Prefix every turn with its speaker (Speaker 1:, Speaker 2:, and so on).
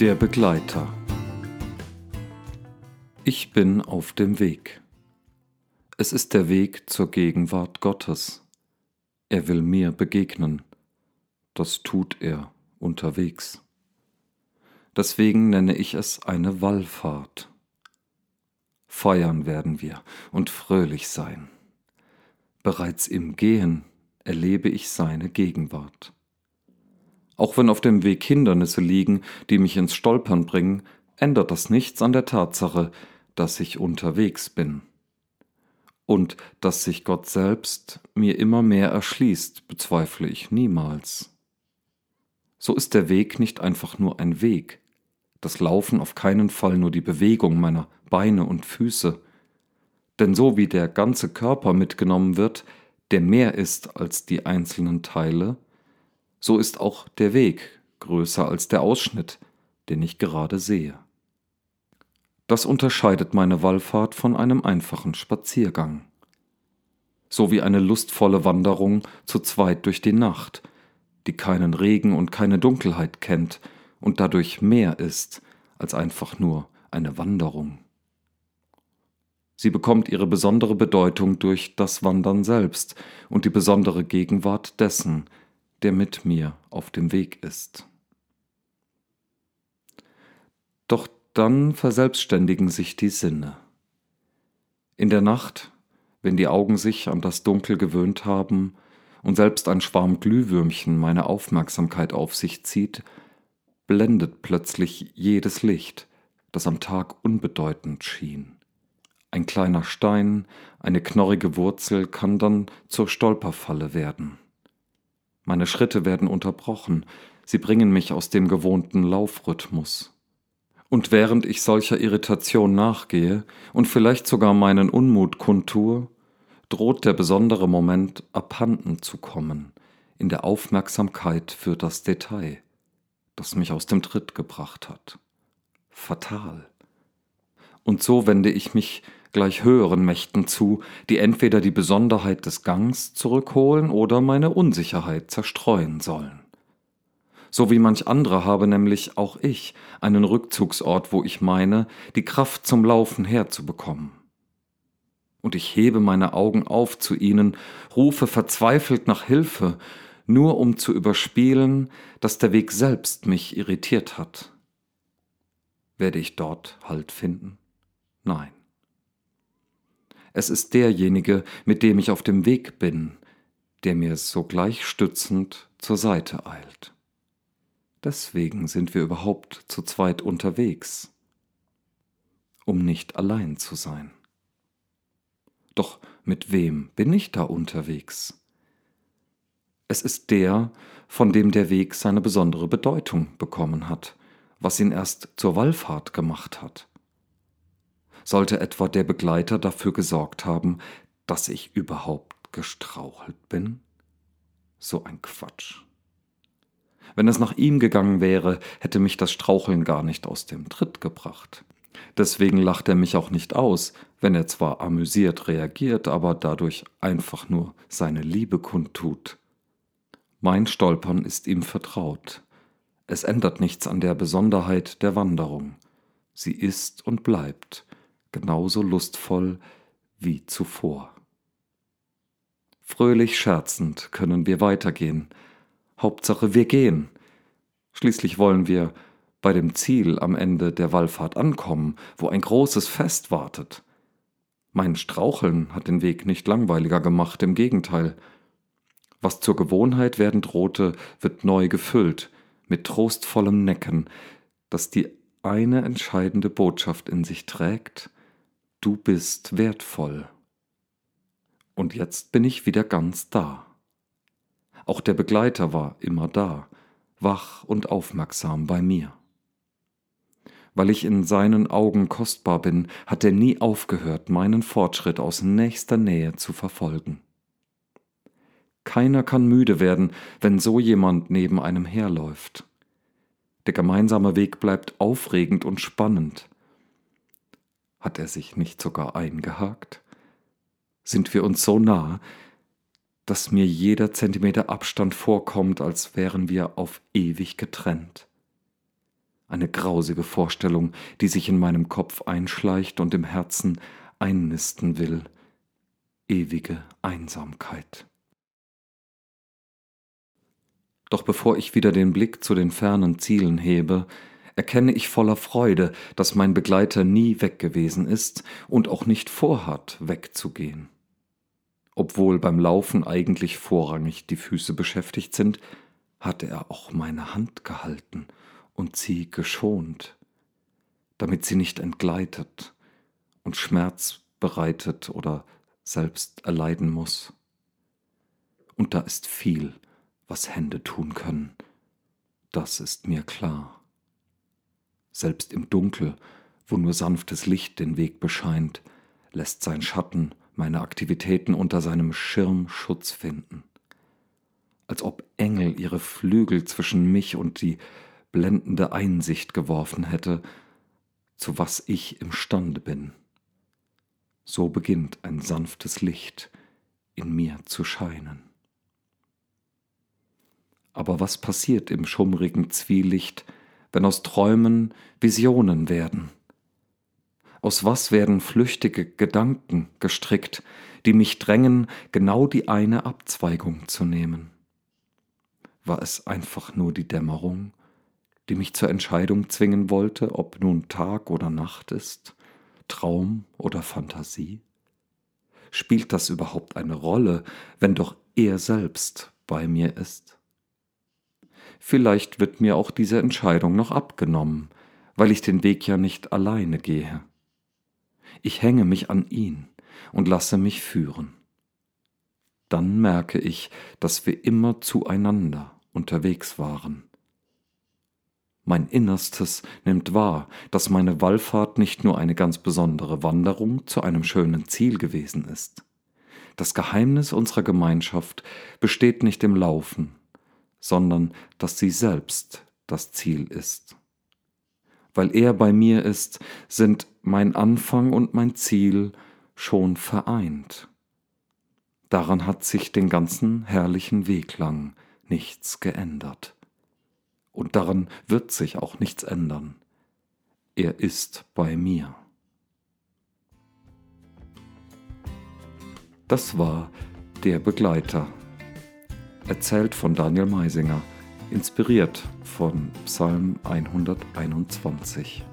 Speaker 1: Der Begleiter Ich bin auf dem Weg. Es ist der Weg zur Gegenwart Gottes. Er will mir begegnen. Das tut er unterwegs. Deswegen nenne ich es eine Wallfahrt. Feiern werden wir und fröhlich sein. Bereits im Gehen erlebe ich seine Gegenwart. Auch wenn auf dem Weg Hindernisse liegen, die mich ins Stolpern bringen, ändert das nichts an der Tatsache, dass ich unterwegs bin. Und dass sich Gott selbst mir immer mehr erschließt, bezweifle ich niemals. So ist der Weg nicht einfach nur ein Weg, das Laufen auf keinen Fall nur die Bewegung meiner Beine und Füße, denn so wie der ganze Körper mitgenommen wird, der mehr ist als die einzelnen Teile, so ist auch der Weg größer als der Ausschnitt, den ich gerade sehe. Das unterscheidet meine Wallfahrt von einem einfachen Spaziergang. So wie eine lustvolle Wanderung zu zweit durch die Nacht, die keinen Regen und keine Dunkelheit kennt und dadurch mehr ist als einfach nur eine Wanderung. Sie bekommt ihre besondere Bedeutung durch das Wandern selbst und die besondere Gegenwart dessen, der mit mir auf dem Weg ist. Doch dann verselbstständigen sich die Sinne. In der Nacht, wenn die Augen sich an das Dunkel gewöhnt haben und selbst ein Schwarm Glühwürmchen meine Aufmerksamkeit auf sich zieht, blendet plötzlich jedes Licht, das am Tag unbedeutend schien. Ein kleiner Stein, eine knorrige Wurzel kann dann zur Stolperfalle werden. Meine Schritte werden unterbrochen, sie bringen mich aus dem gewohnten Laufrhythmus. Und während ich solcher Irritation nachgehe und vielleicht sogar meinen Unmut kundtue, droht der besondere Moment abhanden zu kommen in der Aufmerksamkeit für das Detail, das mich aus dem Tritt gebracht hat. Fatal. Und so wende ich mich gleich höheren Mächten zu, die entweder die Besonderheit des Gangs zurückholen oder meine Unsicherheit zerstreuen sollen. So wie manch andere habe nämlich auch ich einen Rückzugsort, wo ich meine, die Kraft zum Laufen herzubekommen. Und ich hebe meine Augen auf zu ihnen, rufe verzweifelt nach Hilfe, nur um zu überspielen, dass der Weg selbst mich irritiert hat. Werde ich dort Halt finden? Nein. Es ist derjenige, mit dem ich auf dem Weg bin, der mir sogleich stützend zur Seite eilt. Deswegen sind wir überhaupt zu zweit unterwegs, um nicht allein zu sein. Doch mit wem bin ich da unterwegs? Es ist der, von dem der Weg seine besondere Bedeutung bekommen hat, was ihn erst zur Wallfahrt gemacht hat sollte etwa der Begleiter dafür gesorgt haben, dass ich überhaupt gestrauchelt bin? So ein Quatsch. Wenn es nach ihm gegangen wäre, hätte mich das Straucheln gar nicht aus dem Tritt gebracht. Deswegen lacht er mich auch nicht aus, wenn er zwar amüsiert reagiert, aber dadurch einfach nur seine Liebe kundtut. Mein Stolpern ist ihm vertraut. Es ändert nichts an der Besonderheit der Wanderung. Sie ist und bleibt, genauso lustvoll wie zuvor. Fröhlich scherzend können wir weitergehen. Hauptsache wir gehen. Schließlich wollen wir bei dem Ziel am Ende der Wallfahrt ankommen, wo ein großes Fest wartet. Mein Straucheln hat den Weg nicht langweiliger gemacht, im Gegenteil. Was zur Gewohnheit werden drohte, wird neu gefüllt, mit trostvollem Necken, das die eine entscheidende Botschaft in sich trägt, du bist wertvoll. Und jetzt bin ich wieder ganz da. Auch der Begleiter war immer da, wach und aufmerksam bei mir. Weil ich in seinen Augen kostbar bin, hat er nie aufgehört, meinen Fortschritt aus nächster Nähe zu verfolgen. Keiner kann müde werden, wenn so jemand neben einem herläuft. Der gemeinsame Weg bleibt aufregend und spannend. Hat er sich nicht sogar eingehakt? Sind wir uns so nah, dass mir jeder Zentimeter Abstand vorkommt, als wären wir auf ewig getrennt? Eine grausige Vorstellung, die sich in meinem Kopf einschleicht und im Herzen einnisten will. Ewige Einsamkeit. Doch bevor ich wieder den Blick zu den fernen Zielen hebe, erkenne ich voller Freude, dass mein Begleiter nie weg gewesen ist und auch nicht vorhat, wegzugehen. Obwohl beim Laufen eigentlich vorrangig die Füße beschäftigt sind, hatte er auch meine Hand gehalten und sie geschont, damit sie nicht entgleitet und Schmerz bereitet oder selbst erleiden muss. Und da ist viel, was Hände tun können, das ist mir klar. Selbst im Dunkel, wo nur sanftes Licht den Weg bescheint, lässt sein Schatten meine Aktivitäten unter seinem Schirm Schutz finden. Als ob Engel ihre Flügel zwischen mich und die blendende Einsicht geworfen hätte, zu was ich imstande bin. So beginnt ein sanftes Licht in mir zu scheinen. Aber was passiert im schummrigen Zwielicht, wenn aus Träumen Visionen werden? Aus was werden flüchtige Gedanken gestrickt, die mich drängen, genau die eine Abzweigung zu nehmen? War es einfach nur die Dämmerung, die mich zur Entscheidung zwingen wollte, ob nun Tag oder Nacht ist, Traum oder Fantasie? Spielt das überhaupt eine Rolle, wenn doch er selbst bei mir ist? Vielleicht wird mir auch diese Entscheidung noch abgenommen, weil ich den Weg ja nicht alleine gehe. Ich hänge mich an ihn und lasse mich führen. Dann merke ich, dass wir immer zueinander unterwegs waren. Mein Innerstes nimmt wahr, dass meine Wallfahrt nicht nur eine ganz besondere Wanderung zu einem schönen Ziel gewesen ist. Das Geheimnis unserer Gemeinschaft besteht nicht im Laufen, sondern dass sie selbst das Ziel ist. Weil er bei mir ist, sind mein Anfang und mein Ziel schon vereint. Daran hat sich den ganzen herrlichen Weg lang nichts geändert. Und daran wird sich auch nichts ändern. Er ist bei mir. Das war Der Begleiter erzählt von Daniel Meisinger, inspiriert von Psalm 121.